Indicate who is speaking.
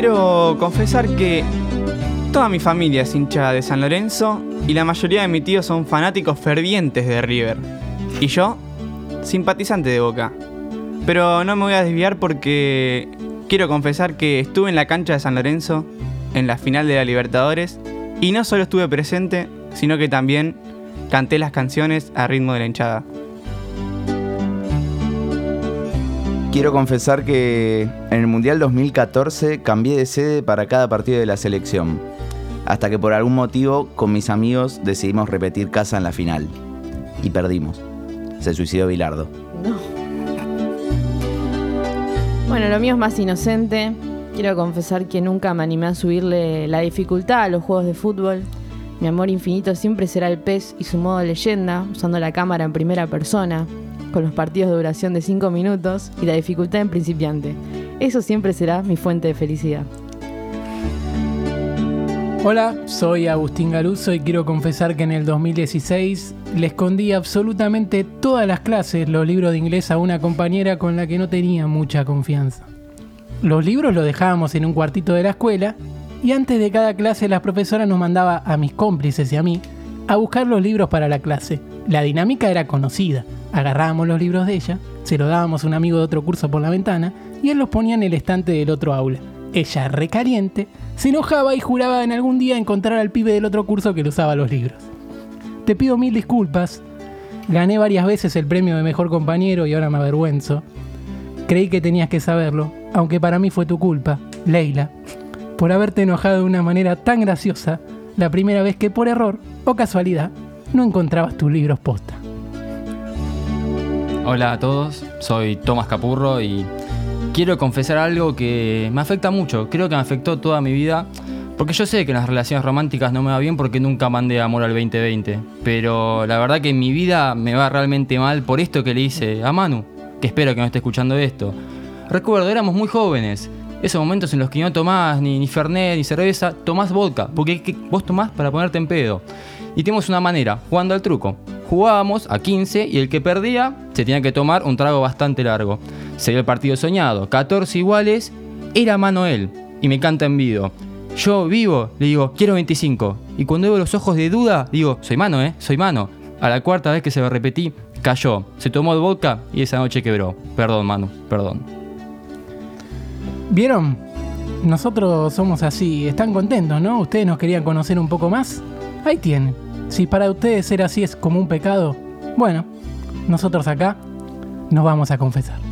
Speaker 1: quiero confesar que toda mi familia es hincha de San Lorenzo y la mayoría de mis tíos son fanáticos fervientes de River. Y yo, simpatizante de Boca. Pero no me voy a desviar porque quiero confesar que estuve en la cancha de San Lorenzo en la final de la Libertadores y no solo estuve presente, sino que también canté las canciones a ritmo de la hinchada.
Speaker 2: Quiero confesar que en el Mundial 2014 cambié de sede para cada partido de la selección, hasta que por algún motivo con mis amigos decidimos repetir casa en la final. Y perdimos. Se suicidó Bilardo.
Speaker 3: No. Bueno, lo mío es más inocente. Quiero confesar que nunca me animé a subirle la dificultad a los juegos de fútbol. Mi amor infinito siempre será el pez y su modo leyenda, usando la cámara en primera persona, con los partidos de duración de 5 minutos y la dificultad en principiante. Eso siempre será mi fuente de felicidad.
Speaker 4: Hola, soy Agustín Galuso y quiero confesar que en el 2016 le escondí absolutamente todas las clases los libros de inglés a una compañera con la que no tenía mucha confianza. Los libros los dejábamos en un cuartito de la escuela y antes de cada clase la profesora nos mandaba a mis cómplices y a mí a buscar los libros para la clase. La dinámica era conocida. Agarrábamos los libros de ella, se los dábamos a un amigo de otro curso por la ventana y él los ponía en el estante del otro aula. Ella, recaliente, se enojaba y juraba en algún día encontrar al pibe del otro curso que le usaba los libros. Te pido mil disculpas. Gané varias veces el premio de mejor compañero y ahora me avergüenzo. Creí que tenías que saberlo, aunque para mí fue tu culpa, Leila, por haberte enojado de una manera tan graciosa la primera vez que por error o casualidad no encontrabas tus libros posta.
Speaker 5: Hola a todos, soy Tomás Capurro y quiero confesar algo que me afecta mucho, creo que me afectó toda mi vida, porque yo sé que en las relaciones románticas no me va bien porque nunca mandé amor al 2020, pero la verdad que en mi vida me va realmente mal por esto que le hice a Manu, que espero que no esté escuchando esto. Recuerdo, éramos muy jóvenes, esos momentos en los que no tomás ni, ni Fernet ni cerveza, tomás vodka, porque ¿qué- vos tomás para ponerte en pedo. Y tenemos una manera, jugando al truco. Jugábamos a 15 y el que perdía se tenía que tomar un trago bastante largo. Sería el partido soñado, 14 iguales, era Manuel y me canta en vivo. Yo vivo, le digo, quiero 25. Y cuando veo los ojos de duda, digo, soy mano, ¿eh? Soy mano. A la cuarta vez que se lo repetí, cayó. Se tomó el vodka y esa noche quebró. Perdón, Manu, perdón.
Speaker 4: ¿Vieron? Nosotros somos así, están contentos, ¿no? Ustedes nos querían conocer un poco más. Ahí tienen. Si para ustedes ser así es como un pecado, bueno, nosotros acá nos vamos a confesar.